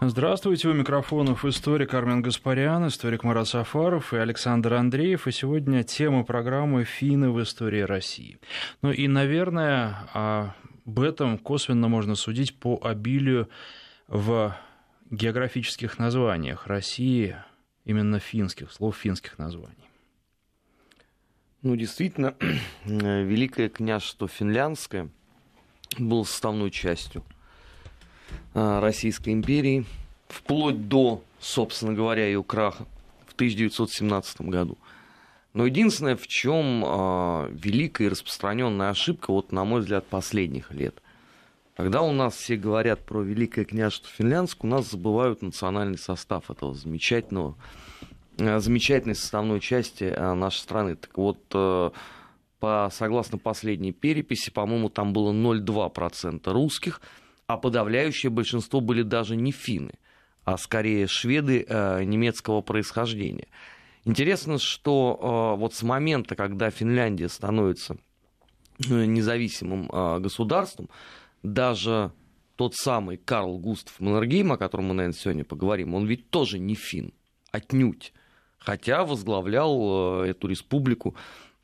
Здравствуйте, у микрофонов историк Армен Гаспарян, историк Марат Сафаров и Александр Андреев. И сегодня тема программы «Финны в истории России». Ну и, наверное, об этом косвенно можно судить по обилию в географических названиях России, именно финских, слов финских названий. Ну, действительно, Великое княжество Финляндское было составной частью – Российской империи, вплоть до, собственно говоря, ее краха в 1917 году. Но единственное, в чем э, великая и распространенная ошибка, вот на мой взгляд, последних лет. Когда у нас все говорят про Великое княжество Финляндское, у нас забывают национальный состав этого замечательного, э, замечательной составной части э, нашей страны. Так вот, э, по, согласно последней переписи, по-моему, там было 0,2% русских – а подавляющее большинство были даже не финны, а скорее шведы э, немецкого происхождения. Интересно, что э, вот с момента, когда Финляндия становится э, независимым государством, даже тот самый Карл Густав Маннергейм, о котором мы, наверное, сегодня поговорим, он ведь тоже не фин, отнюдь. Хотя возглавлял эту республику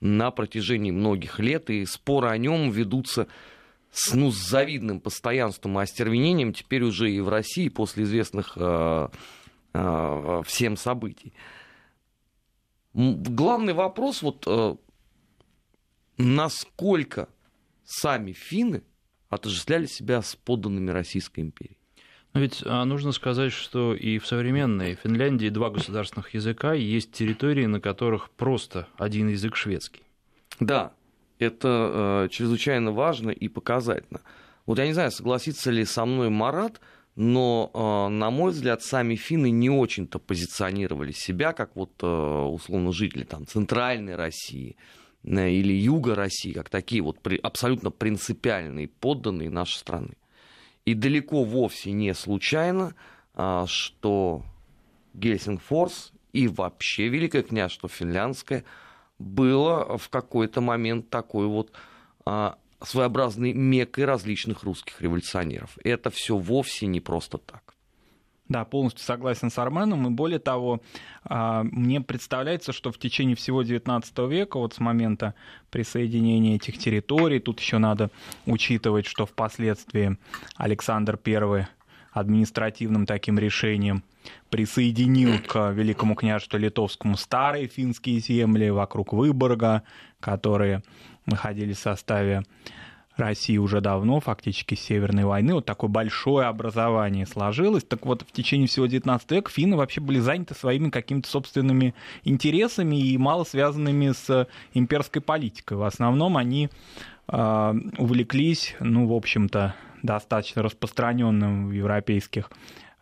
на протяжении многих лет, и споры о нем ведутся с, ну, с завидным постоянством и остервенением теперь уже и в России после известных э, э, всем событий. Главный вопрос вот э, насколько сами финны отождествляли себя с подданными Российской империи. Но ведь а, нужно сказать, что и в современной Финляндии два государственных языка, есть территории, на которых просто один язык шведский. Да, это э, чрезвычайно важно и показательно. Вот я не знаю, согласится ли со мной Марат, но, э, на мой взгляд, сами финны не очень-то позиционировали себя, как вот, э, условно, жители там, центральной России э, или юга России, как такие вот при, абсолютно принципиальные подданные нашей страны. И далеко вовсе не случайно, э, что Гельсингфорс и вообще Великое княжество Финляндское – было в какой-то момент такой вот а, своеобразной мекой различных русских революционеров. Это все вовсе не просто так. Да, полностью согласен с Арменом. И более того, а, мне представляется, что в течение всего XIX века, вот с момента присоединения этих территорий, тут еще надо учитывать, что впоследствии Александр I административным таким решением присоединил к Великому княжеству Литовскому старые финские земли вокруг Выборга, которые находились в составе России уже давно, фактически Северной войны, вот такое большое образование сложилось. Так вот, в течение всего XIX века финны вообще были заняты своими какими-то собственными интересами и мало связанными с имперской политикой. В основном они э, увлеклись, ну, в общем-то, достаточно распространенным в европейских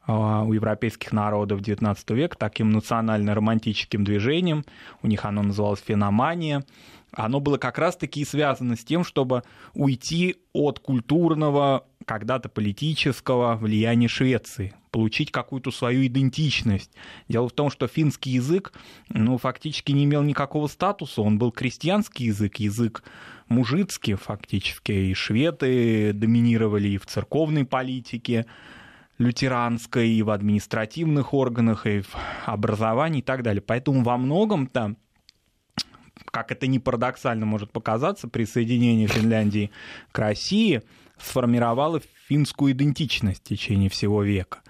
а, у европейских народов XIX века таким национально-романтическим движением. У них оно называлось феномания. Оно было как раз-таки связано с тем, чтобы уйти от культурного, когда-то политического влияния Швеции, получить какую-то свою идентичность. Дело в том, что финский язык ну, фактически не имел никакого статуса, он был крестьянский язык, язык мужицкий фактически, и шведы доминировали и в церковной политике, лютеранской, и в административных органах, и в образовании и так далее. Поэтому во многом там как это не парадоксально может показаться, присоединение Финляндии к России сформировало финскую идентичность в течение всего века.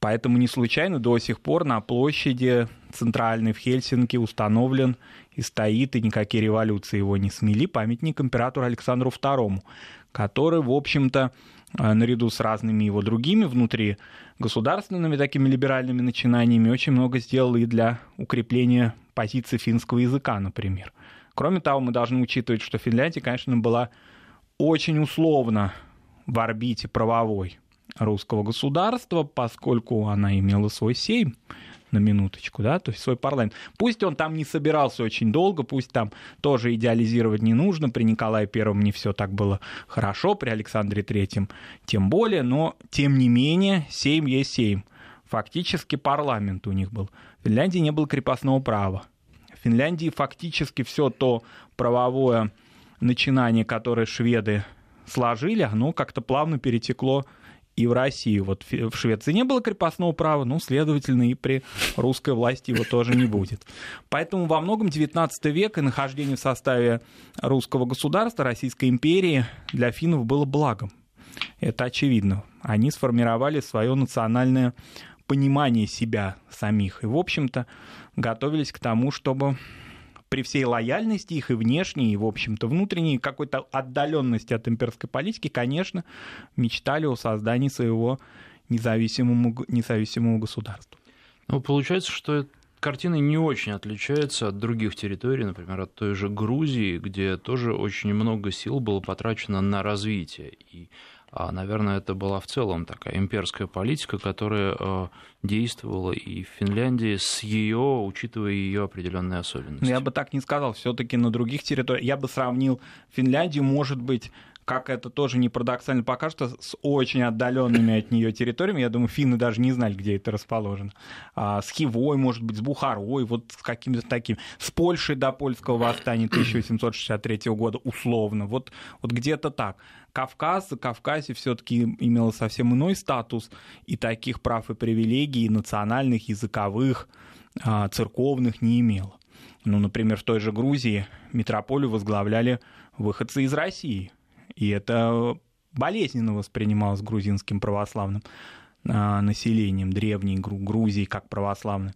Поэтому не случайно до сих пор на площади центральной в Хельсинки установлен и стоит, и никакие революции его не смели, памятник императору Александру II, который, в общем-то, э, наряду с разными его другими внутри государственными такими либеральными начинаниями очень много сделал и для укрепления позиции финского языка, например. Кроме того, мы должны учитывать, что Финляндия, конечно, была очень условно в орбите правовой русского государства, поскольку она имела свой сейм, на минуточку, да, то есть свой парламент. Пусть он там не собирался очень долго, пусть там тоже идеализировать не нужно, при Николае Первом не все так было хорошо, при Александре Третьем тем более, но тем не менее сейм есть сейм. Фактически парламент у них был. В Финляндии не было крепостного права. В Финляндии фактически все то правовое начинание, которое шведы сложили, оно как-то плавно перетекло и в России. Вот в Швеции не было крепостного права, ну, следовательно, и при русской власти его тоже не будет. Поэтому во многом XIX век и нахождение в составе русского государства, Российской империи для финнов было благом. Это очевидно. Они сформировали свое национальное понимание себя самих. И, в общем-то, готовились к тому, чтобы при всей лояльности их и внешней, и, в общем-то, внутренней какой-то отдаленности от имперской политики, конечно, мечтали о создании своего независимого, независимого государства. Ну, получается, что картина не очень отличается от других территорий, например, от той же Грузии, где тоже очень много сил было потрачено на развитие. И а, наверное, это была в целом такая имперская политика, которая э, действовала и в Финляндии с ее, учитывая ее определенные особенности. Я бы так не сказал. Все-таки на других территориях я бы сравнил Финляндию, может быть, как это тоже не парадоксально покажется, с очень отдаленными от нее территориями. Я думаю, финны даже не знали, где это расположено. А, с Хивой, может быть, с Бухарой, вот с каким-то таким. С Польшей до польского восстания 1863 года, условно. Вот, вот где-то так. Кавказ, Кавказе все-таки имело совсем иной статус и таких прав и привилегий национальных, языковых, а, церковных не имело. Ну, например, в той же Грузии метрополию возглавляли выходцы из России – и это болезненно воспринималось грузинским православным а, населением древней Грузии как православной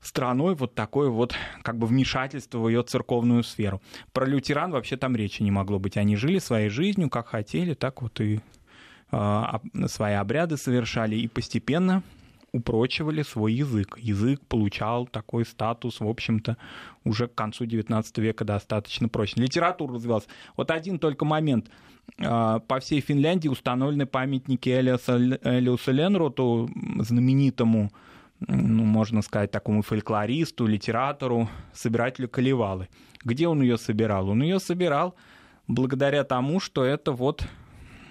страной вот такое вот как бы вмешательство в ее церковную сферу. Про лютеран вообще там речи не могло быть. Они жили своей жизнью, как хотели, так вот и э, свои обряды совершали. И постепенно упрочивали свой язык. Язык получал такой статус, в общем-то, уже к концу XIX века достаточно прочный. Литература развивалась. Вот один только момент. А, по всей Финляндии установлены памятники Элиусу Ленроту, знаменитому, ну, можно сказать, такому фольклористу, литератору, собирателю Калевалы. Где он ее собирал? Он ее собирал благодаря тому, что это вот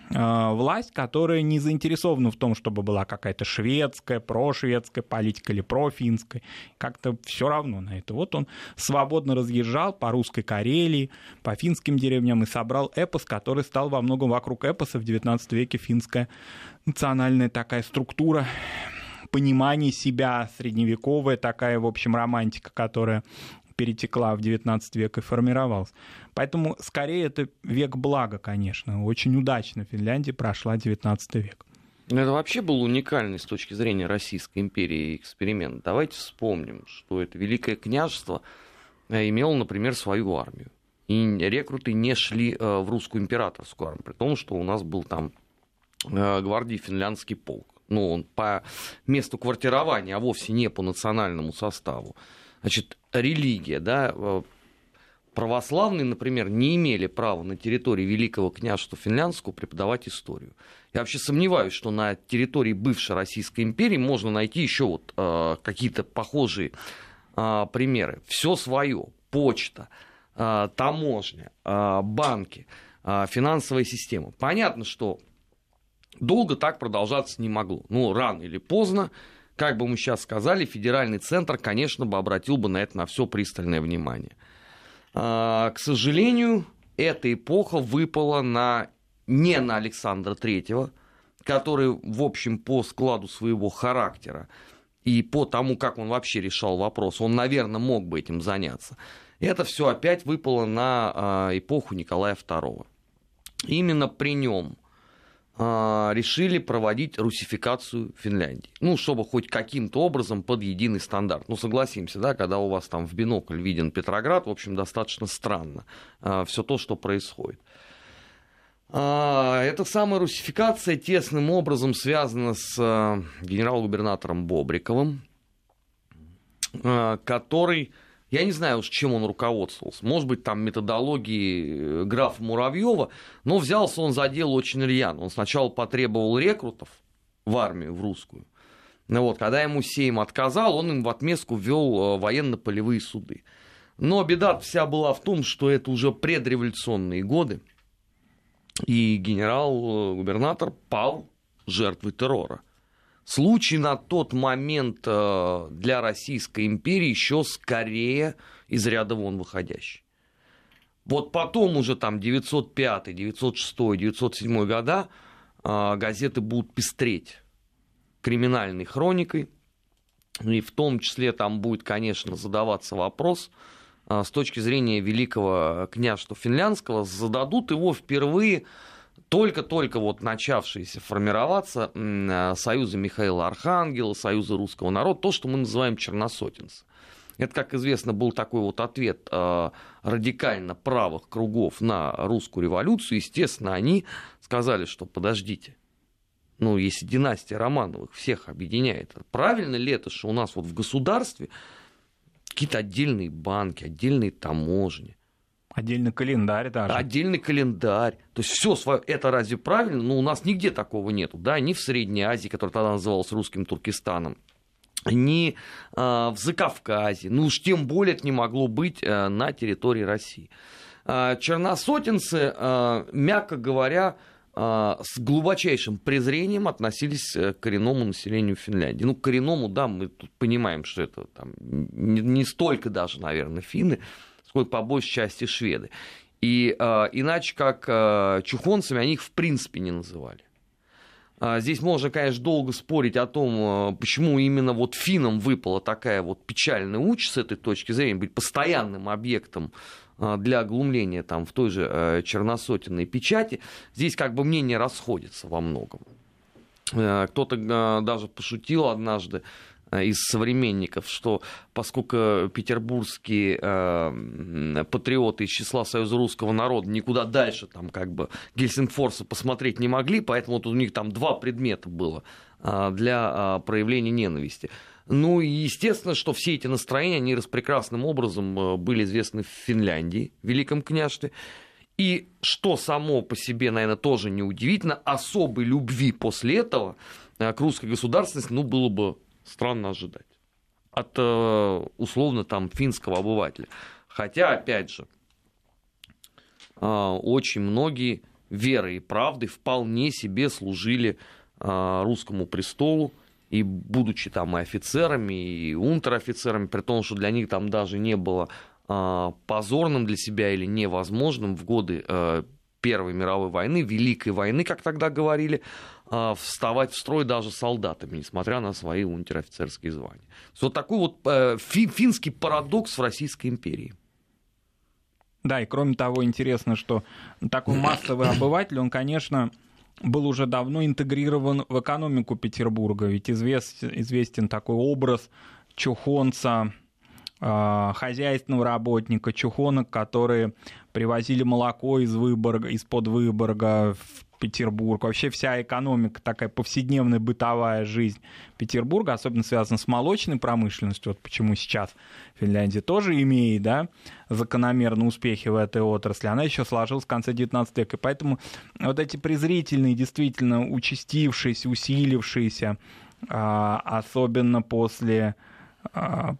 власть, которая не заинтересована в том, чтобы была какая-то шведская, прошведская политика или профинская. Как-то все равно на это. Вот он свободно разъезжал по русской Карелии, по финским деревням и собрал эпос, который стал во многом вокруг эпоса в XIX веке финская национальная такая структура понимание себя, средневековая такая, в общем, романтика, которая перетекла в XIX век и формировалась. Поэтому скорее это век блага, конечно. Очень удачно Финляндия прошла XIX век. Ну, это вообще был уникальный с точки зрения Российской империи эксперимент. Давайте вспомним, что это Великое княжество э, имело, например, свою армию. И рекруты не шли э, в русскую императорскую армию, при том, что у нас был там э, гвардии финляндский полк. Ну, он по месту квартирования, а вовсе не по национальному составу. Значит, религия, да, православные, например, не имели права на территории Великого княжества Финляндского преподавать историю. Я вообще сомневаюсь, что на территории бывшей Российской империи можно найти еще вот э, какие-то похожие э, примеры. Все свое, почта, э, таможня, э, банки, э, финансовая система. Понятно, что долго так продолжаться не могло. Ну, рано или поздно как бы мы сейчас сказали, федеральный центр, конечно, бы обратил бы на это на все пристальное внимание. А, к сожалению, эта эпоха выпала на, не на Александра Третьего, который, в общем, по складу своего характера и по тому, как он вообще решал вопрос, он, наверное, мог бы этим заняться. Это все опять выпало на а, эпоху Николая II. Именно при нем решили проводить русификацию Финляндии. Ну, чтобы хоть каким-то образом под единый стандарт. Ну, согласимся, да, когда у вас там в бинокль виден Петроград, в общем, достаточно странно а, все то, что происходит. А, эта самая русификация тесным образом связана с генерал-губернатором Бобриковым, который я не знаю уж, чем он руководствовался. Может быть, там методологии э, графа Муравьева, но взялся он за дело очень рьяно. Он сначала потребовал рекрутов в армию, в русскую. Ну вот, когда ему Сейм отказал, он им в отместку ввел э, военно-полевые суды. Но беда вся была в том, что это уже предреволюционные годы, и генерал-губернатор пал жертвой террора. Случай на тот момент э, для Российской империи еще скорее из ряда вон выходящий. Вот потом уже там 905, 906, 907 года газеты будут пестреть криминальной хроникой, и в том числе там будет, конечно, задаваться вопрос с точки зрения великого княжества финляндского, зададут его впервые только-только вот начавшиеся формироваться союзы Михаила Архангела, союзы русского народа, то, что мы называем черносотенцы. Это, как известно, был такой вот ответ э, радикально правых кругов на русскую революцию. Естественно, они сказали, что подождите, ну, если династия Романовых всех объединяет, правильно ли это, что у нас вот в государстве какие-то отдельные банки, отдельные таможни, Отдельный календарь даже. Отдельный календарь. То есть все свое. Это разве правильно? Ну, у нас нигде такого нету. Да, ни в Средней Азии, которая тогда называлась русским Туркестаном, ни э, в Закавказье. Ну уж тем более это не могло быть э, на территории России. Э, черносотенцы, э, мягко говоря, с глубочайшим презрением относились к коренному населению Финляндии. Ну, к коренному, да, мы тут понимаем, что это там, не, не столько даже, наверное, финны, сколько по большей части шведы. И э, иначе как э, чухонцами они их в принципе не называли. А, здесь можно, конечно, долго спорить о том, почему именно вот финнам выпала такая вот печальная участь с этой точки зрения, быть постоянным объектом для оглумления там, в той же э, черносотенной печати. Здесь как бы мнения расходятся во многом. Э, кто-то э, даже пошутил однажды, Э, из современников, что поскольку петербургские э, патриоты из числа Союза русского народа никуда дальше там как бы Гельсингфорса посмотреть не могли, поэтому вот у них там два предмета было э, для э, проявления ненависти. Ну и естественно, что все эти настроения, они распрекрасным образом э, были известны в Финляндии, в Великом княжестве. И что само по себе, наверное, тоже неудивительно, особой любви после этого э, к русской государственности, ну, было бы странно ожидать от э, условно там финского обывателя. Хотя, опять же, э, очень многие верой и правдой вполне себе служили э, русскому престолу, и будучи там и офицерами, и унтер-офицерами, при том, что для них там даже не было позорным для себя или невозможным в годы Первой мировой войны, Великой войны, как тогда говорили, вставать в строй даже солдатами, несмотря на свои унтер-офицерские звания. Вот такой вот э, финский парадокс в Российской империи. Да, и кроме того, интересно, что такой массовый обыватель, он, конечно, был уже давно интегрирован в экономику Петербурга, ведь известен, известен такой образ чухонца, а, хозяйственного работника, чухонок, которые привозили молоко из Выборга, из-под Выборга в Петербург. Вообще вся экономика, такая повседневная бытовая жизнь Петербурга, особенно связана с молочной промышленностью, вот почему сейчас Финляндия тоже имеет да, закономерные успехи в этой отрасли, она еще сложилась в конце 19 века. И поэтому вот эти презрительные, действительно участившиеся, усилившиеся, а, особенно после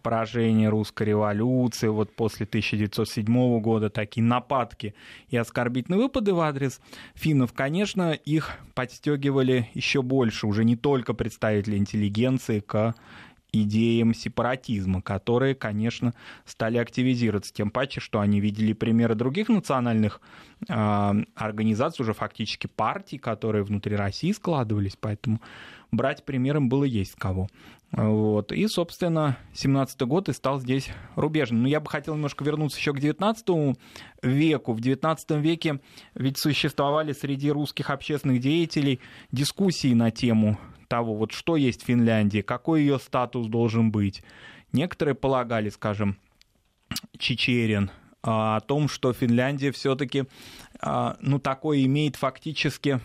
поражение русской революции, вот после 1907 года такие нападки и оскорбительные выпады в адрес финнов, конечно, их подстегивали еще больше, уже не только представители интеллигенции к идеям сепаратизма, которые, конечно, стали активизироваться, тем паче, что они видели примеры других национальных э, организаций, уже фактически партий, которые внутри России складывались, поэтому брать примером было есть кого. Вот. И, собственно, 17 год и стал здесь рубежным. Но я бы хотел немножко вернуться еще к 19 веку. В 19 веке ведь существовали среди русских общественных деятелей дискуссии на тему того, вот что есть Финляндия, какой ее статус должен быть. Некоторые полагали, скажем, Чечерин, о том, что Финляндия все-таки а, ну, такой имеет фактически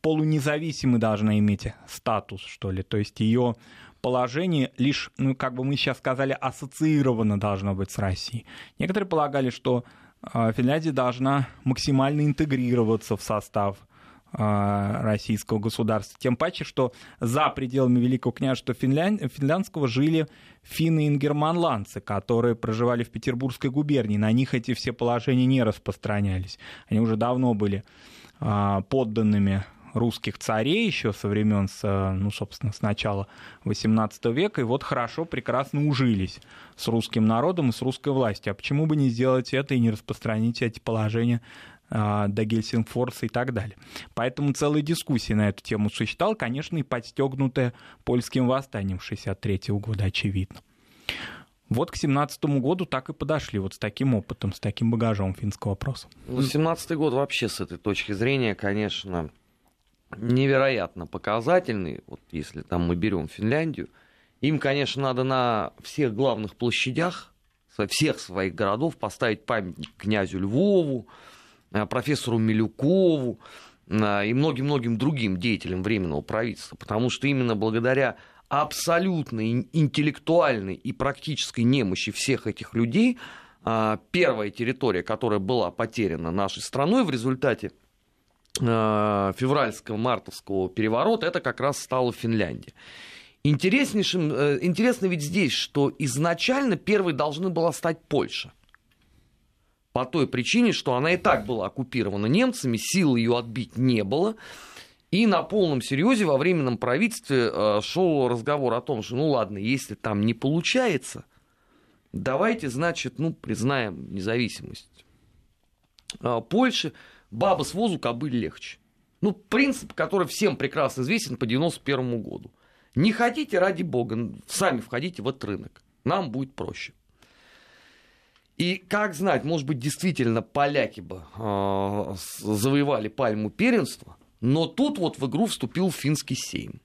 полунезависимый должна иметь статус, что ли. То есть ее положение лишь, ну, как бы мы сейчас сказали, ассоциировано должно быть с Россией. Некоторые полагали, что а, Финляндия должна максимально интегрироваться в состав а, российского государства. Тем паче, что за пределами Великого княжества Финлянд... финляндского жили финны и ингерманландцы, которые проживали в Петербургской губернии. На них эти все положения не распространялись. Они уже давно были а, подданными русских царей еще со времен, ну, собственно, с начала XVIII века, и вот хорошо, прекрасно ужились с русским народом и с русской властью. А почему бы не сделать это и не распространить эти положения до Гельсингфорса и так далее. Поэтому целая дискуссия на эту тему существовала, конечно, и подстегнутая польским восстанием 63 года, очевидно. Вот к 17 году так и подошли, вот с таким опытом, с таким багажом финского вопроса. Ну, 17 год вообще с этой точки зрения, конечно, невероятно показательный. Вот если там мы берем Финляндию, им, конечно, надо на всех главных площадях всех своих городов поставить памятник князю Львову, профессору Милюкову э, и многим-многим другим деятелям Временного правительства, потому что именно благодаря абсолютной интеллектуальной и практической немощи всех этих людей, а, первая территория, которая была потеряна нашей страной в результате а, февральского мартовского переворота, это как раз стала Финляндия. Интереснейшим, э, интересно ведь здесь, что изначально первой должны была стать Польша. По той причине, что она и так была оккупирована немцами, сил ее отбить не было. И на полном серьезе во временном правительстве э, шел разговор о том, что ну ладно, если там не получается, давайте, значит, ну, признаем независимость э, Польши, баба с возу кобыль легче. Ну, принцип, который всем прекрасно известен по 91 году. Не хотите, ради бога, сами входите в этот рынок. Нам будет проще. И как знать, может быть, действительно поляки бы э, завоевали пальму первенства, но тут вот в игру вступил финский сейм,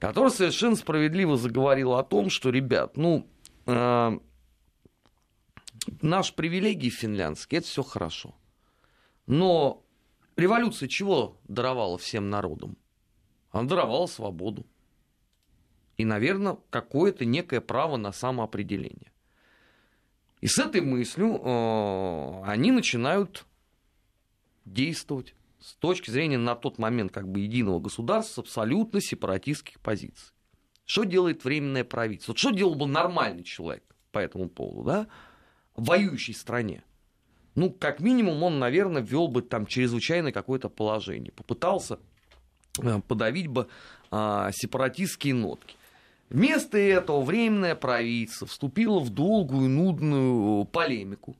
который совершенно справедливо заговорил о том, что, ребят, ну, э, наш привилегии финляндские, это все хорошо. Но революция чего даровала всем народам? Она даровала свободу. И, наверное, какое-то некое право на самоопределение. И с этой мыслью э, они начинают действовать с точки зрения на тот момент как бы единого государства с абсолютно сепаратистских позиций. Что делает временное правительство? Вот что делал бы нормальный человек по этому поводу, да? В воюющей стране. Ну, как минимум, он, наверное, ввел бы там чрезвычайное какое-то положение. Попытался э, подавить бы а, сепаратистские нотки. Вместо этого временное правительство вступило в долгую, нудную полемику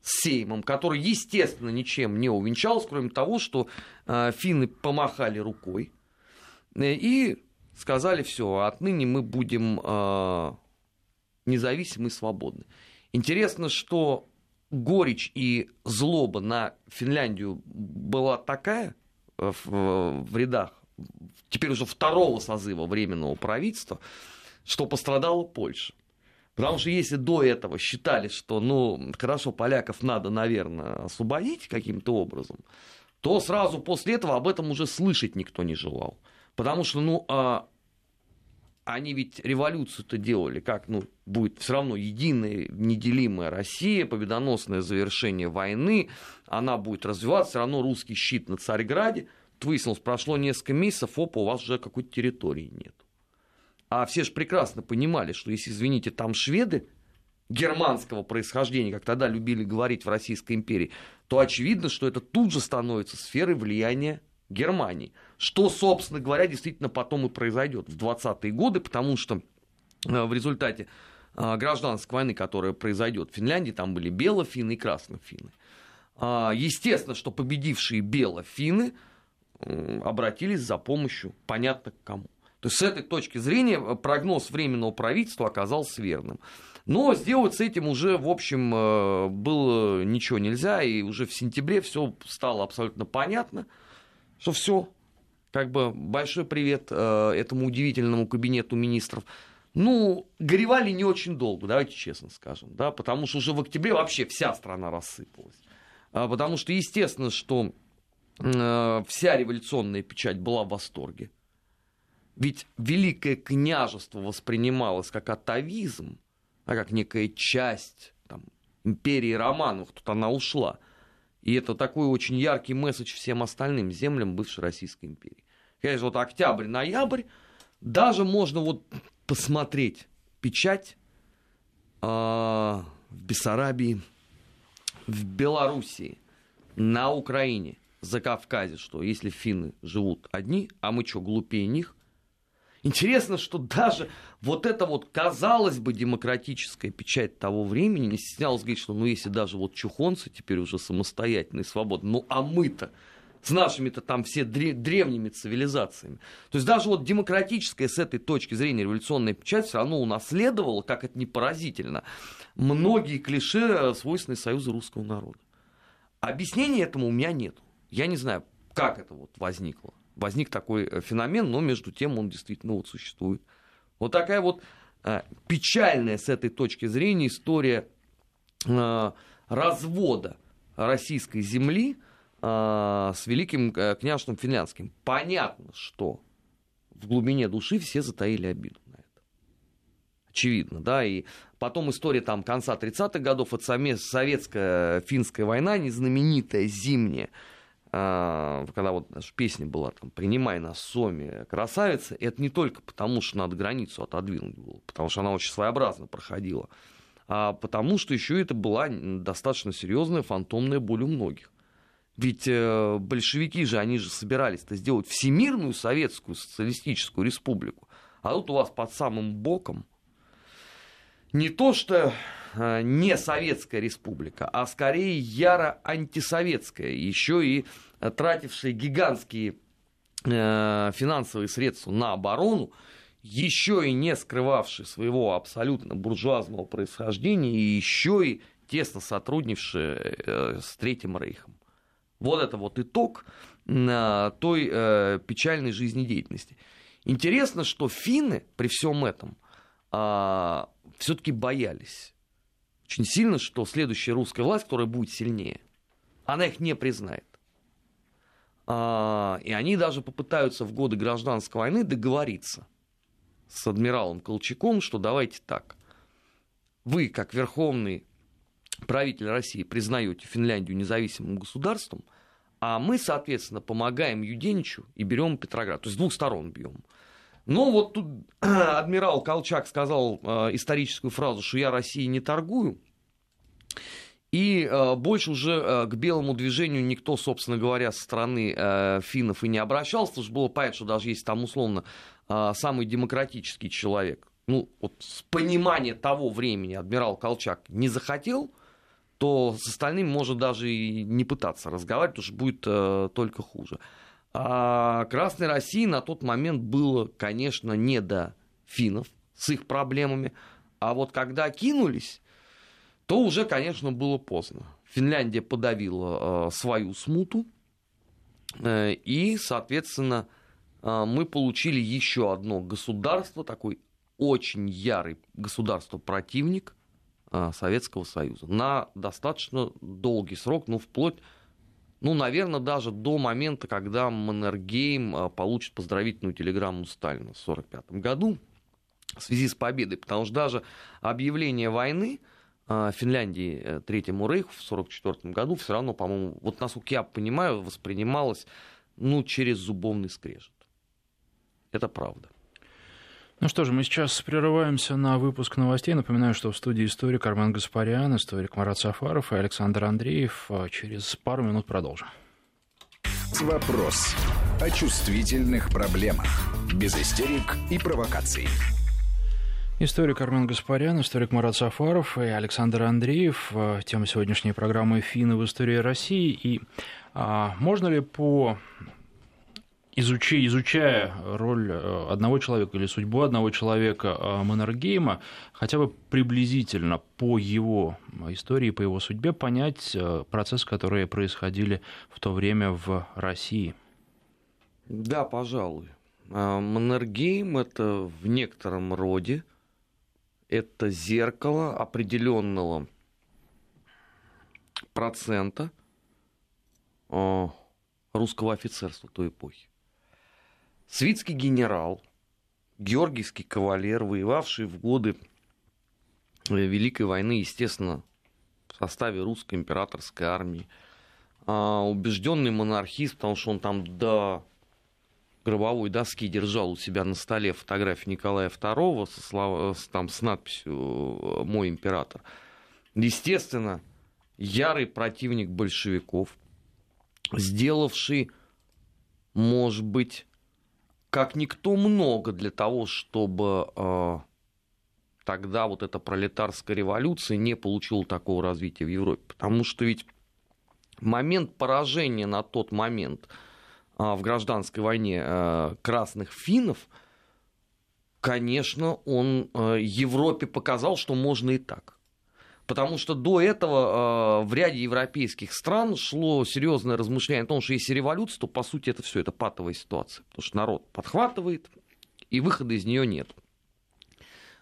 с Сеймом, который, естественно, ничем не увенчался, кроме того, что э, финны помахали рукой э, и сказали, все, отныне мы будем э, независимы и свободны. Интересно, что горечь и злоба на Финляндию была такая в, в рядах теперь уже второго созыва Временного правительства, что пострадала Польша. Потому что если до этого считали, что, ну, хорошо, поляков надо, наверное, освободить каким-то образом, то сразу после этого об этом уже слышать никто не желал. Потому что, ну, а, они ведь революцию-то делали, как, ну, будет все равно единая, неделимая Россия, победоносное завершение войны, она будет развиваться, все равно русский щит на Царьграде. Выяснилось, прошло несколько месяцев, опа, у вас уже какой-то территории нет. А все же прекрасно понимали, что если, извините, там шведы германского происхождения, как тогда любили говорить в Российской империи, то очевидно, что это тут же становится сферой влияния Германии. Что, собственно говоря, действительно потом и произойдет в 20-е годы, потому что э, в результате э, гражданской войны, которая произойдет в Финляндии, там были белофинны и краснофинны. А, естественно, что победившие белофинны обратились за помощью, понятно к кому. То есть с этой точки зрения э, прогноз временного правительства оказался верным. Но сделать с этим уже, в общем, э, было ничего нельзя, и уже в сентябре все стало абсолютно понятно, что все, как бы большой привет э, этому удивительному кабинету министров. Ну, горевали не очень долго, давайте честно скажем, да, потому что уже в октябре вообще вся страна рассыпалась. А, потому что, естественно, что вся революционная печать была в восторге. Ведь Великое княжество воспринималось как атовизм, а как некая часть там, империи Романовых. Тут она ушла. И это такой очень яркий месседж всем остальным землям бывшей Российской империи. Конечно, вот октябрь-ноябрь, даже можно вот посмотреть печать э, в Бессарабии, в Белоруссии, на Украине, за Кавказе, что если финны живут одни, а мы что, глупее них, Интересно, что даже вот эта вот, казалось бы, демократическая печать того времени не стеснялась говорить, что ну если даже вот чухонцы теперь уже самостоятельные, свободные, ну а мы-то с нашими-то там все древними цивилизациями. То есть даже вот демократическая с этой точки зрения революционная печать все равно унаследовала, как это не поразительно, многие клише, свойственные Союзу русского народа. Объяснения этому у меня нет. Я не знаю, как это вот возникло. Возник такой э, феномен, но между тем он действительно вот существует. Вот такая вот э, печальная с этой точки зрения история э, развода российской земли с великим княжеством финляндским. Понятно, что в глубине души все затаили обиду на это. Очевидно, да, и потом история там конца 30-х годов, это советская финская война, незнаменитая зимняя, когда вот песня была там «Принимай нас, Соми, красавица», это не только потому, что надо границу отодвинуть было, потому что она очень своеобразно проходила, а потому что еще это была достаточно серьезная фантомная боль у многих. Ведь э, большевики же, они же собирались-то сделать Всемирную Советскую Социалистическую Республику, а тут у вас под самым боком не то что э, не советская республика, а скорее яро антисоветская, еще и тратившая гигантские э, финансовые средства на оборону, еще и не скрывавший своего абсолютно буржуазного происхождения, и еще и тесно сотруднивший э, с Третьим Рейхом. Вот это вот итог той печальной жизнедеятельности. Интересно, что финны при всем этом а, все-таки боялись очень сильно, что следующая русская власть, которая будет сильнее, она их не признает. А, и они даже попытаются в годы гражданской войны договориться с адмиралом Колчаком, что давайте так. Вы, как верховный правитель России, признаете Финляндию независимым государством, а мы, соответственно, помогаем Юденичу и берем Петроград. То есть с двух сторон бьем. Но вот тут адмирал Колчак сказал э, историческую фразу, что я России не торгую. И э, больше уже э, к белому движению никто, собственно говоря, со стороны э, финнов и не обращался, потому что было понятно, что даже если там условно самый демократический человек, ну вот с понимания того времени адмирал Колчак не захотел, то с остальными может даже и не пытаться разговаривать, потому что будет э, только хуже. А Красной России на тот момент было, конечно, не до финнов с их проблемами. А вот когда кинулись, то уже, конечно, было поздно. Финляндия подавила э, свою смуту, э, и, соответственно, э, мы получили еще одно государство, такой очень ярый государство-противник э, Советского Союза на достаточно долгий срок, ну, вплоть ну, наверное, даже до момента, когда Маннергейм а, получит поздравительную телеграмму Сталина в 1945 году в связи с победой, потому что даже объявление войны а, Финляндии э, Третьему Рейху в 1944 году все равно, по-моему, вот насколько я понимаю, воспринималось ну, через зубовный скрежет. Это правда. Ну что же, мы сейчас прерываемся на выпуск новостей. Напоминаю, что в студии историк Армен Гаспарян, историк Марат Сафаров и Александр Андреев. А через пару минут продолжим. Вопрос о чувствительных проблемах. Без истерик и провокаций. Историк Армен Гаспарян, историк Марат Сафаров и Александр Андреев. А, тема сегодняшней программы «Финны в истории России». И а, можно ли по изучая, изучая роль э, одного человека или судьбу одного человека э, Маннергейма, хотя бы приблизительно по его истории, по его судьбе понять э, процессы, которые происходили в то время в России. Да, пожалуй. Маннергейм – это в некотором роде это зеркало определенного процента русского офицерства той эпохи. Свитский генерал, георгиевский кавалер, воевавший в годы э, Великой войны, естественно, в составе русской императорской армии, а, убежденный монархист, потому что он там до гробовой доски держал у себя на столе фотографию Николая II со, слов... там, с надписью э, «Мой император». Естественно, ярый противник большевиков, сделавший, может быть, как никто много для того, чтобы э, тогда вот эта пролетарская революция не получила такого развития в Европе. Потому что ведь момент поражения на тот момент э, в гражданской войне э, красных финнов, конечно, он э, Европе показал, что можно и так. Потому что до этого э, в ряде европейских стран шло серьезное размышление о том, что если революция, то по сути это все это патовая ситуация. Потому что народ подхватывает, и выхода из нее нет.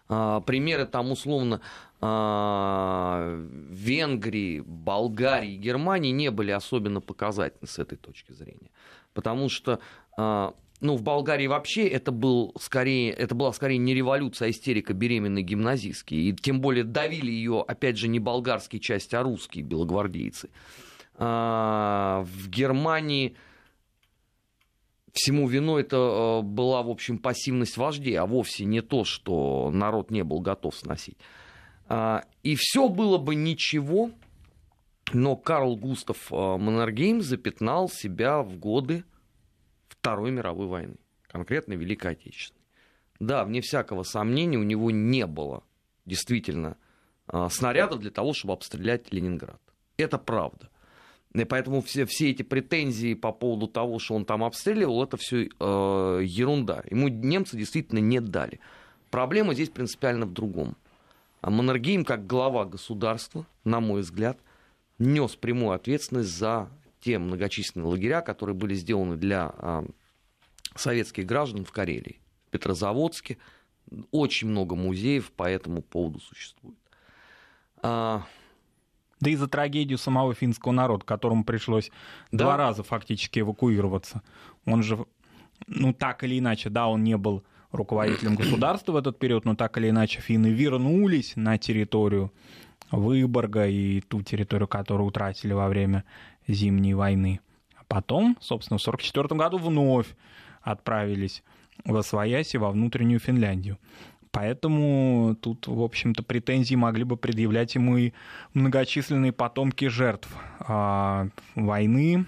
А, примеры там условно а, Венгрии, Болгарии, Германии не были особенно показательны с этой точки зрения. Потому что а, ну, в Болгарии вообще это, был скорее, это была скорее не революция, а истерика беременной гимназистки. И тем более давили ее, опять же, не болгарские части, а русские белогвардейцы. А, в Германии всему виной это а, была, в общем, пассивность вождей, а вовсе не то, что народ не был готов сносить. А, и все было бы ничего, но Карл Густав Маннергейм запятнал себя в годы Второй мировой войны, конкретно Великой Отечественной. Да, вне всякого сомнения, у него не было действительно а, снарядов для того, чтобы обстрелять Ленинград. Это правда. И поэтому все, все эти претензии по поводу того, что он там обстреливал, это все э, ерунда. Ему немцы действительно не дали. Проблема здесь принципиально в другом. А Маннергейм, как глава государства, на мой взгляд, нес прямую ответственность за те многочисленные лагеря, которые были сделаны для а, советских граждан в Карелии, в Петрозаводске. Очень много музеев по этому поводу существует. А... Да и за трагедию самого финского народа, которому пришлось да. два раза фактически эвакуироваться. Он же, ну так или иначе, да, он не был руководителем государства в этот период, но так или иначе финны вернулись на территорию Выборга и ту территорию, которую утратили во время Зимней войны. А потом, собственно, в 1944 году вновь отправились в Освояси во внутреннюю Финляндию. Поэтому тут, в общем-то, претензии могли бы предъявлять ему и многочисленные потомки жертв а, войны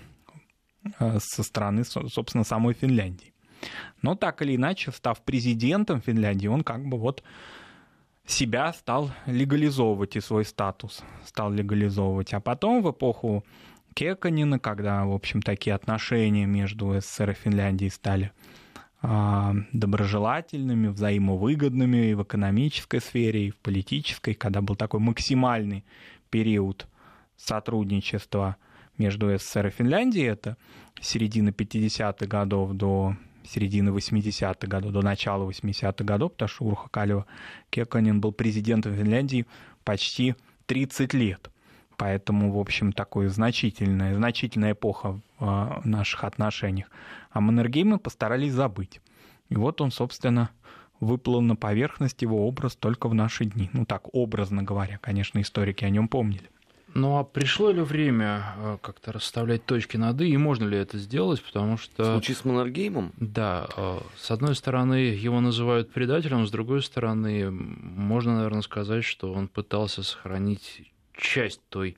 а, со стороны, собственно, самой Финляндии. Но так или иначе, став президентом Финляндии, он как бы вот себя стал легализовывать и свой статус стал легализовывать. А потом в эпоху Кеканина, когда, в общем, такие отношения между СССР и Финляндией стали а, доброжелательными, взаимовыгодными и в экономической сфере, и в политической, когда был такой максимальный период сотрудничества между СССР и Финляндией, это середина 50-х годов до середины 80-х годов, до начала 80-х годов, потому что Урха Калева Кеканин был президентом Финляндии почти 30 лет. Поэтому, в общем, такая значительная, значительная эпоха в а, наших отношениях. А Маннергейма постарались забыть. И вот он, собственно, выплыл на поверхность его образ только в наши дни. Ну так, образно говоря, конечно, историки о нем помнили. Ну а пришло ли время а, как-то расставлять точки над «и», и можно ли это сделать, потому что... В случае с Маннергеймом? Да. А, с одной стороны, его называют предателем, с другой стороны, можно, наверное, сказать, что он пытался сохранить часть той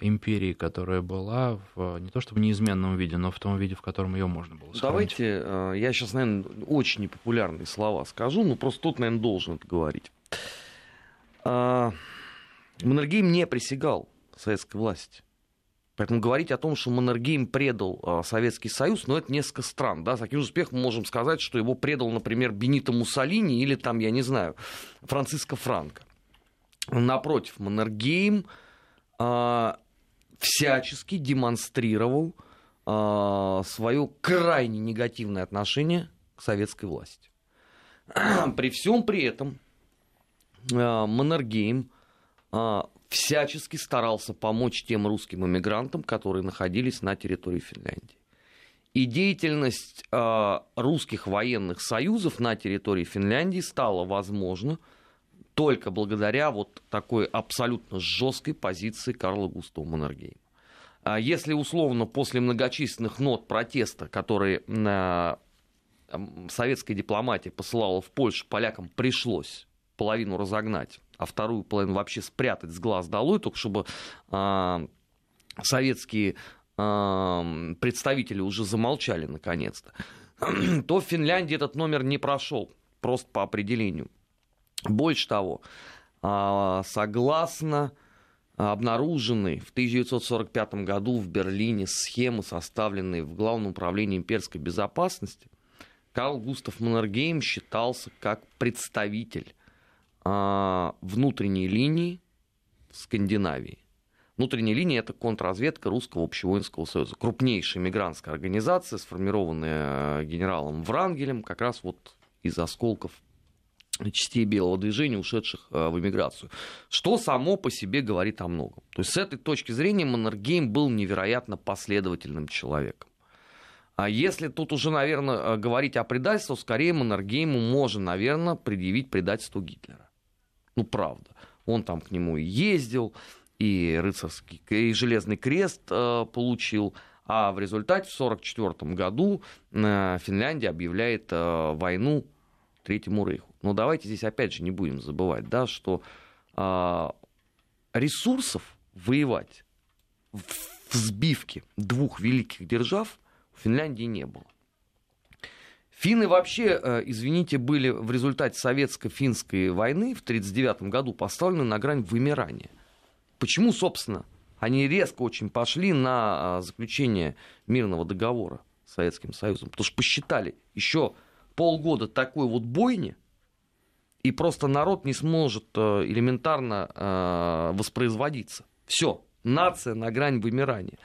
империи, которая была в, не то чтобы неизменном виде, но в том виде, в котором ее можно было сохранить. Давайте, э, я сейчас, наверное, очень непопулярные слова скажу, но просто тут, наверное, должен это говорить. А, Маннергейм не присягал советской власти. Поэтому говорить о том, что Маннергейм предал а, Советский Союз, ну, это несколько странно. Да? С таким успехом мы можем сказать, что его предал, например, Бенито Муссолини или, там, я не знаю, Франциско Франко. Напротив, Маннергейм э, всячески демонстрировал э, свое крайне негативное отношение к советской власти. При всем при этом э, Маннергейм э, всячески старался помочь тем русским иммигрантам, которые находились на территории Финляндии. И деятельность э, русских военных союзов на территории Финляндии стала возможна только благодаря вот такой абсолютно жесткой позиции Карла Густава Маннергейма. А если условно после многочисленных нот протеста, которые на советская дипломатия посылала в Польшу, полякам пришлось половину разогнать, а вторую половину вообще спрятать с глаз долой, только чтобы э, советские э, представители уже замолчали наконец-то, то в Финляндии этот номер не прошел, просто по определению. Больше того, а, согласно обнаруженной в 1945 году в Берлине схемы, составленные в Главном управлении имперской безопасности, Карл Густав Маннергейм считался как представитель внутренней линии Скандинавии. Внутренняя линия – это контрразведка Русского общевоинского союза. Крупнейшая мигрантская организация, сформированная э, генералом Врангелем, как раз вот из осколков частей белого движения, ушедших э, в эмиграцию. Что само по себе говорит о многом. То есть с этой точки зрения Маннергейм был невероятно последовательным человеком. А если тут уже, наверное, э, говорить о предательстве, скорее Маннергейму можно, наверное, предъявить предательство Гитлера. Ну, правда. Он там к нему и ездил, и рыцарский, и железный крест э, получил. А в результате в 1944 году э, Финляндия объявляет э, войну Третьему Рейху. Но давайте здесь опять же не будем забывать, да, что э, ресурсов воевать в сбивке двух великих держав в Финляндии не было. Финны вообще, э, извините, были в результате советско-финской войны в 1939 году поставлены на грань вымирания. Почему, собственно, они резко очень пошли на а, заключение мирного договора с Советским Союзом? Потому что посчитали, еще полгода такой вот бойни, и просто народ не сможет э, элементарно э, воспроизводиться. Все, нация на грани вымирания.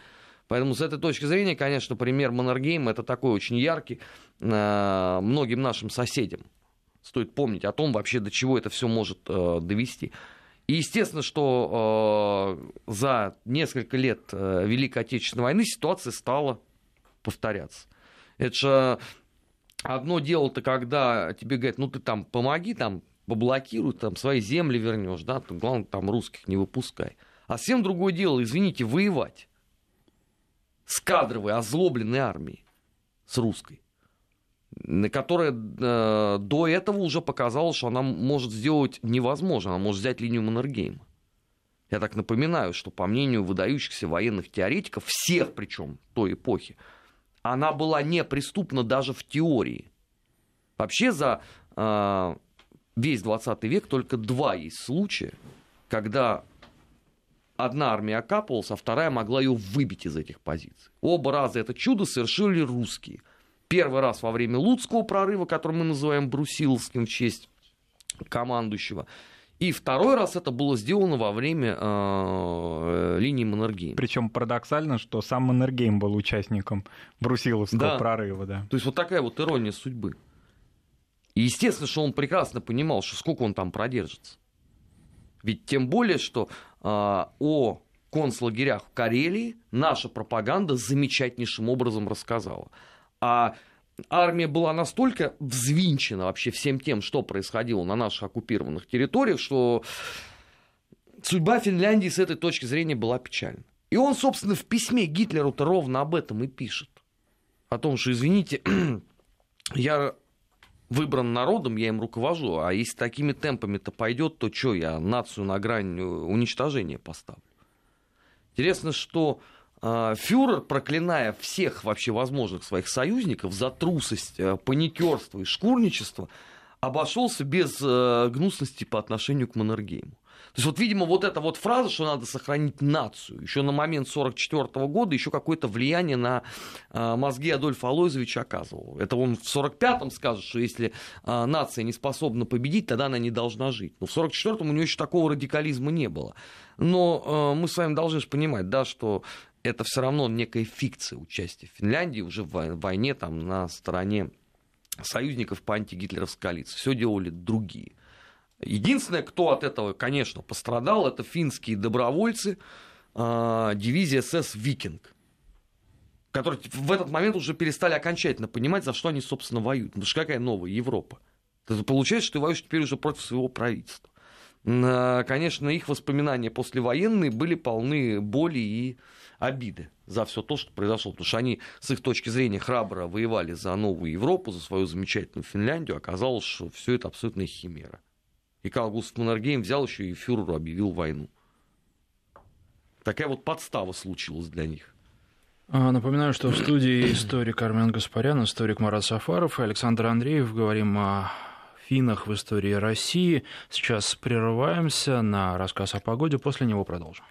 Поэтому с этой точки зрения, конечно, пример Маннергейма это такой очень яркий э, многим нашим соседям. Стоит помнить о том вообще, до чего это все может довести. И естественно, что э, за несколько лет э, Великой Отечественной войны ситуация стала повторяться. Это же одно дело-то, когда тебе говорят, ну ты там помоги, там поблокируй, там свои земли вернешь, да, ты, главное, там русских не выпускай. А совсем другое дело, извините, воевать с кадровой, озлобленной армией, с русской которая э, до этого уже показала, что она может сделать невозможно, она может взять линию Маннергейма. Я так напоминаю, что по мнению выдающихся военных теоретиков, всех причем той эпохи, она была неприступна даже в теории. Вообще за э, весь 20 век только два есть случая, когда одна армия окапывалась, а вторая могла ее выбить из этих позиций. Оба раза это чудо совершили русские – Первый раз во время Луцкого прорыва, который мы называем Брусиловским в честь командующего. И второй раз это было сделано во время э, линии Маннергейма. Причем парадоксально, что сам Маннергейм был участником Брусиловского да. прорыва. Да. То есть вот такая вот ирония судьбы. И естественно, что он прекрасно понимал, что сколько он там продержится. Ведь тем более, что э, о концлагерях в Карелии наша пропаганда замечательнейшим образом рассказала. А армия была настолько взвинчена вообще всем тем, что происходило на наших оккупированных территориях, что судьба Финляндии с этой точки зрения была печальна. И он, собственно, в письме Гитлеру-то ровно об этом и пишет. О том, что, извините, я выбран народом, я им руковожу, а если такими темпами-то пойдет, то что, я нацию на грань уничтожения поставлю. Интересно, что а, фюрер, проклиная всех вообще возможных своих союзников за трусость, э, паникерство и шкурничество, обошелся без э, гнусности по отношению к Маннергейму. То есть вот, видимо, вот эта вот фраза, что надо сохранить нацию, еще на момент 1944 года еще какое-то влияние на э, мозги Адольфа Алойзовича оказывал. Это он в 1945-м скажет, что если нация не способна победить, тогда она не должна жить. Но в 1944-м у него еще такого радикализма не было. Но мы с вами должны же понимать, да, что это все равно некая фикция участия Финляндии уже в войне там, на стороне союзников по антигитлеровской коалиции. Все делали другие. Единственное, кто от этого, конечно, пострадал, это финские добровольцы, э, дивизия СС «Викинг», которые в этот момент уже перестали окончательно понимать, за что они, собственно, воюют. Потому что какая новая Европа? Это получается, что ты воюешь теперь уже против своего правительства. Конечно, их воспоминания послевоенные были полны боли и обиды за все то, что произошло. Потому что они с их точки зрения храбро воевали за новую Европу, за свою замечательную Финляндию. Оказалось, что все это абсолютная химера. И Карл Густав Маннергейм взял еще и фюреру объявил войну. Такая вот подстава случилась для них. А, напоминаю, что в студии историк Армен Гаспарян, историк Марат Сафаров и Александр Андреев. Говорим о финнах в истории России. Сейчас прерываемся на рассказ о погоде, после него продолжим.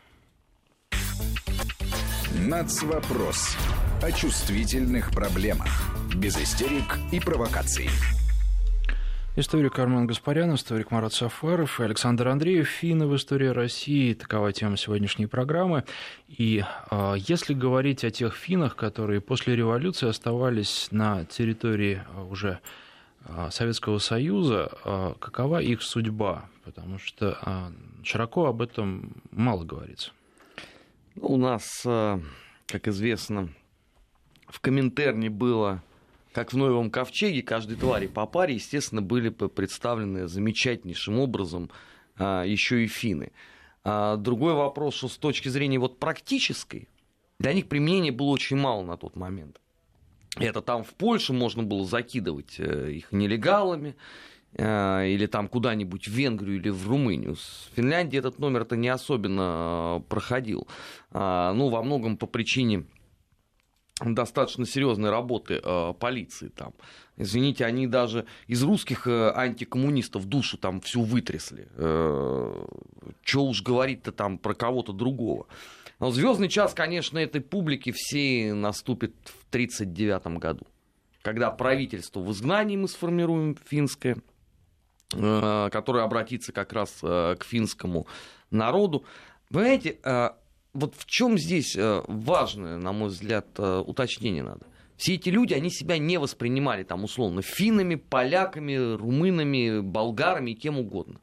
Нацвопрос. О чувствительных проблемах. Без истерик и провокаций. Историк Армен Гаспарян, историк Марат Сафаров и Александр Андреев. Финны в истории России. Такова тема сегодняшней программы. И э, если говорить о тех финнах, которые после революции оставались на территории уже э, Советского Союза, э, какова их судьба? Потому что э, широко об этом мало говорится. У нас, как известно, в Коминтерне было как в Новом Ковчеге, каждой твари по паре, естественно, были представлены замечательнейшим образом а, еще и финны. А, другой вопрос, что с точки зрения вот практической, для них применения было очень мало на тот момент. Это там в Польше можно было закидывать э, их нелегалами, э, или там куда-нибудь в Венгрию или в Румынию. С Финляндии этот номер-то не особенно э, проходил. А, ну, во многом по причине достаточно серьезной работы э, полиции там. Извините, они даже из русских э, антикоммунистов душу там всю вытрясли. Э, уж говорить-то там про кого-то другого. Но звездный час, конечно, этой публики всей наступит в 1939 году, когда правительство в изгнании мы сформируем финское, э, которое обратится как раз к финскому народу. Понимаете, вот в чем здесь э, важное, на мой взгляд, э, уточнение надо? Все эти люди, они себя не воспринимали там условно финнами, поляками, румынами, болгарами, кем угодно.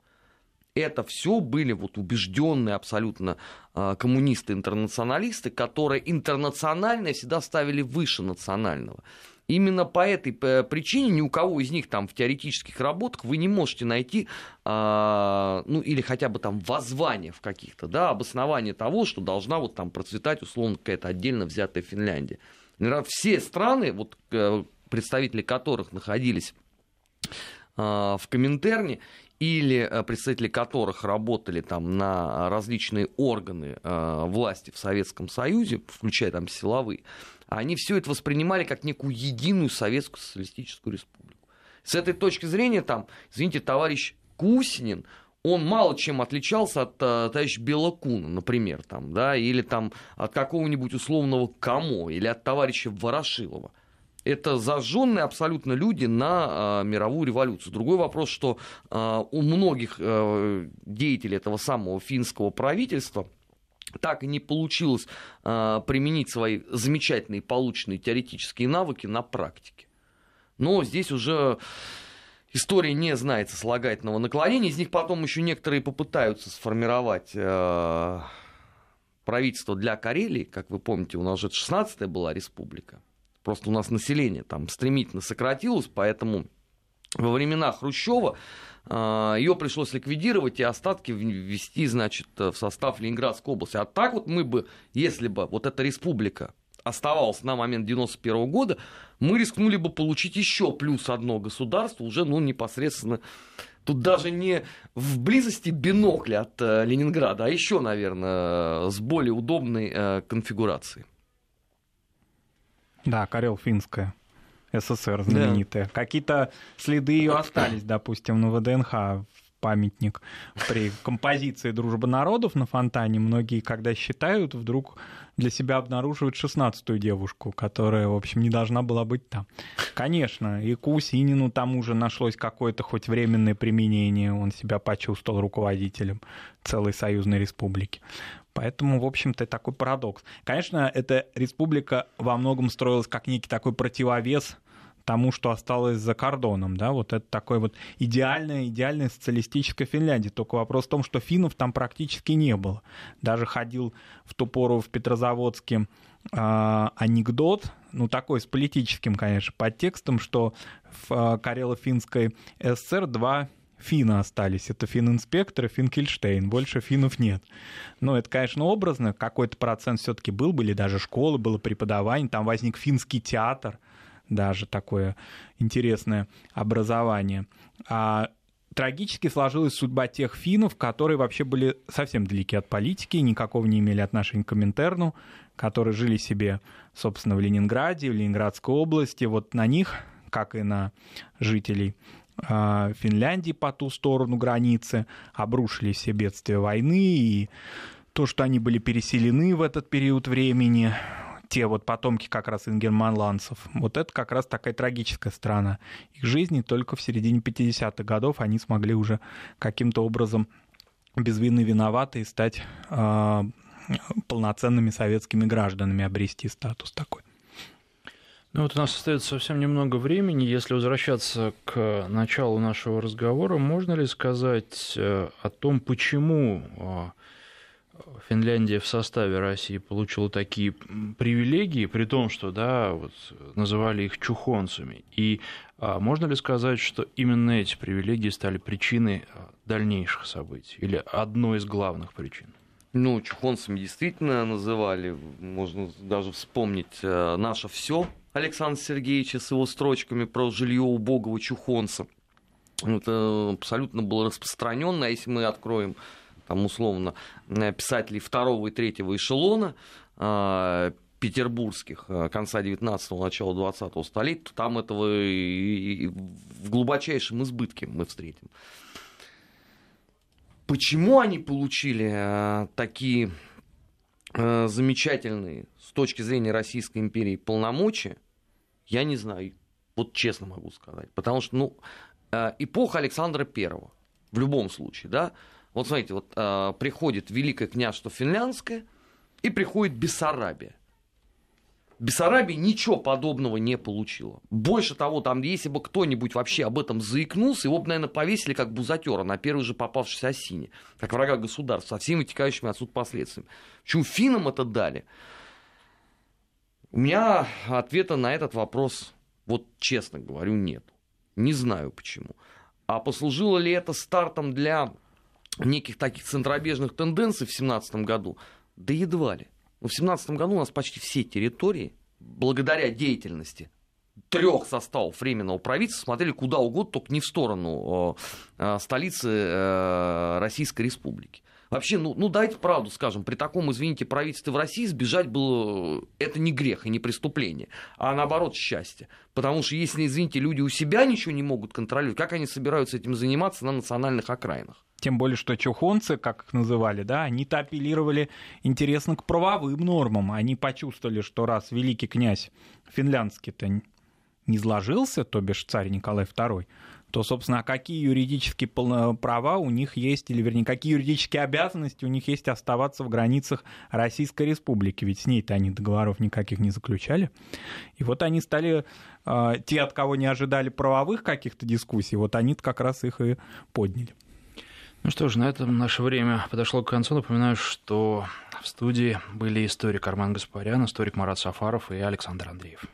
Это все были вот убежденные абсолютно э, коммунисты-интернационалисты, которые интернациональное всегда ставили выше национального. Именно по этой причине ни у кого из них там в теоретических работах вы не можете найти, а, ну или хотя бы там воззвание в каких-то, да, обоснование того, что должна вот там процветать условно какая-то отдельно взятая Финляндия. Все страны, вот э, представители которых находились а, в Коминтерне, или э, представители которых работали там на различные органы э, власти в Советском Союзе, включая там силовые, они все это воспринимали как некую единую Советскую Социалистическую Республику. С этой точки зрения, там, извините, товарищ Кусинин, он мало чем отличался от uh, товарища Белокуна, например, там, да, или там от какого-нибудь условного Камо, или от товарища Ворошилова. Это зажженные абсолютно люди на э, мировую революцию. Другой вопрос, что э, у многих э, деятелей этого самого финского правительства так и не получилось э, применить свои замечательные полученные теоретические навыки на практике. Но здесь уже история не знает сослагательного наклонения. Из них потом еще некоторые попытаются сформировать э, правительство для Карелии. Как вы помните, у нас уже 16-я была республика. Просто у нас население там стремительно сократилось, поэтому во времена Хрущева а, ее пришлось ликвидировать и остатки ввести, значит, в состав Ленинградской области. А так вот мы бы, если бы вот эта республика оставалась на момент 91 года, мы рискнули бы получить еще плюс одно государство, уже, ну, непосредственно, тут даже не в близости бинокля от э, Ленинграда, а еще, наверное, с более удобной э, конфигурацией. Да, Карел-Финская. СССР знаменитая. Да. Какие-то следы ее остались, допустим, на ВДНХ памятник при композиции «Дружба народов» на фонтане. Многие, когда считают, вдруг для себя обнаруживают шестнадцатую девушку, которая, в общем, не должна была быть там. Конечно, и Кусинину там уже нашлось какое-то хоть временное применение. Он себя почувствовал руководителем целой союзной республики. Поэтому, в общем-то, такой парадокс. Конечно, эта республика во многом строилась как некий такой противовес тому, что осталось за кордоном, да, вот это такой вот идеальная, идеальная социалистическая Финляндия. Только вопрос в том, что финнов там практически не было. Даже ходил в ту пору в Петрозаводске э, анекдот, ну такой с политическим, конечно, подтекстом, что в э, Карело-Финской ССР два финны остались. Это финн-инспектор и финн-кельштейн. Больше финнов нет. Но это, конечно, образно. Какой-то процент все-таки был. Были даже школы, было преподавание. Там возник финский театр. Даже такое интересное образование. А трагически сложилась судьба тех финнов, которые вообще были совсем далеки от политики, никакого не имели отношения к Коминтерну, которые жили себе, собственно, в Ленинграде, в Ленинградской области. Вот на них, как и на жителей а, Финляндии по ту сторону границы, обрушились все бедствия войны и то, что они были переселены в этот период времени, те вот потомки как раз ингерманландцев, вот это как раз такая трагическая страна их жизни. Только в середине 50-х годов они смогли уже каким-то образом без вины виноваты и стать э, полноценными советскими гражданами, обрести статус такой. Ну вот у нас остается совсем немного времени. Если возвращаться к началу нашего разговора, можно ли сказать э, о том, почему а, Финляндия в составе России получила такие привилегии, при том, что да, вот, называли их чухонцами. И а, можно ли сказать, что именно эти привилегии стали причиной а, дальнейших событий или одной из главных причин? Ну, чухонцами действительно называли, можно даже вспомнить э, «Наше все» Александра Сергеевича с его строчками про жилье убогого чухонца. Это абсолютно было распространенно, а если мы откроем там условно э, писателей второго и третьего эшелона э, петербургских э, конца 19-го, начала 20-го столетия, то там этого и в глубочайшем избытке мы встретим. Почему они получили такие замечательные с точки зрения Российской империи полномочия, я не знаю. Вот честно могу сказать. Потому что, ну, эпоха Александра Первого, в любом случае, да, вот смотрите, вот э, приходит Великое княжество Финляндское и приходит Бессарабия. Бессарабия ничего подобного не получила. Больше того, там, если бы кто-нибудь вообще об этом заикнулся, его бы, наверное, повесили как бузатера на первой же попавшейся осине, как врага государства, со всеми вытекающими отсюда последствиями. Почему финнам это дали? У меня ответа на этот вопрос, вот честно говорю, нет. Не знаю почему. А послужило ли это стартом для неких таких центробежных тенденций в 2017 году, да едва ли. Но в 2017 году у нас почти все территории, благодаря деятельности трех составов временного правительства смотрели куда угодно, только не в сторону э, столицы э, Российской Республики. Вообще, ну, ну дайте правду скажем, при таком, извините, правительстве в России сбежать было, это не грех и не преступление, а наоборот счастье. Потому что если, извините, люди у себя ничего не могут контролировать, как они собираются этим заниматься на национальных окраинах? Тем более, что чухонцы, как их называли, да, они-то апеллировали интересно к правовым нормам. Они почувствовали, что раз великий князь финляндский-то не сложился, то бишь царь Николай II, то, собственно, а какие юридические права у них есть, или, вернее, какие юридические обязанности у них есть оставаться в границах Российской Республики, ведь с ней-то они договоров никаких не заключали. И вот они стали, э, те, от кого не ожидали правовых каких-то дискуссий, вот они как раз их и подняли. Ну что ж, на этом наше время подошло к концу. Напоминаю, что в студии были историк Арман Гаспарян, историк Марат Сафаров и Александр Андреев.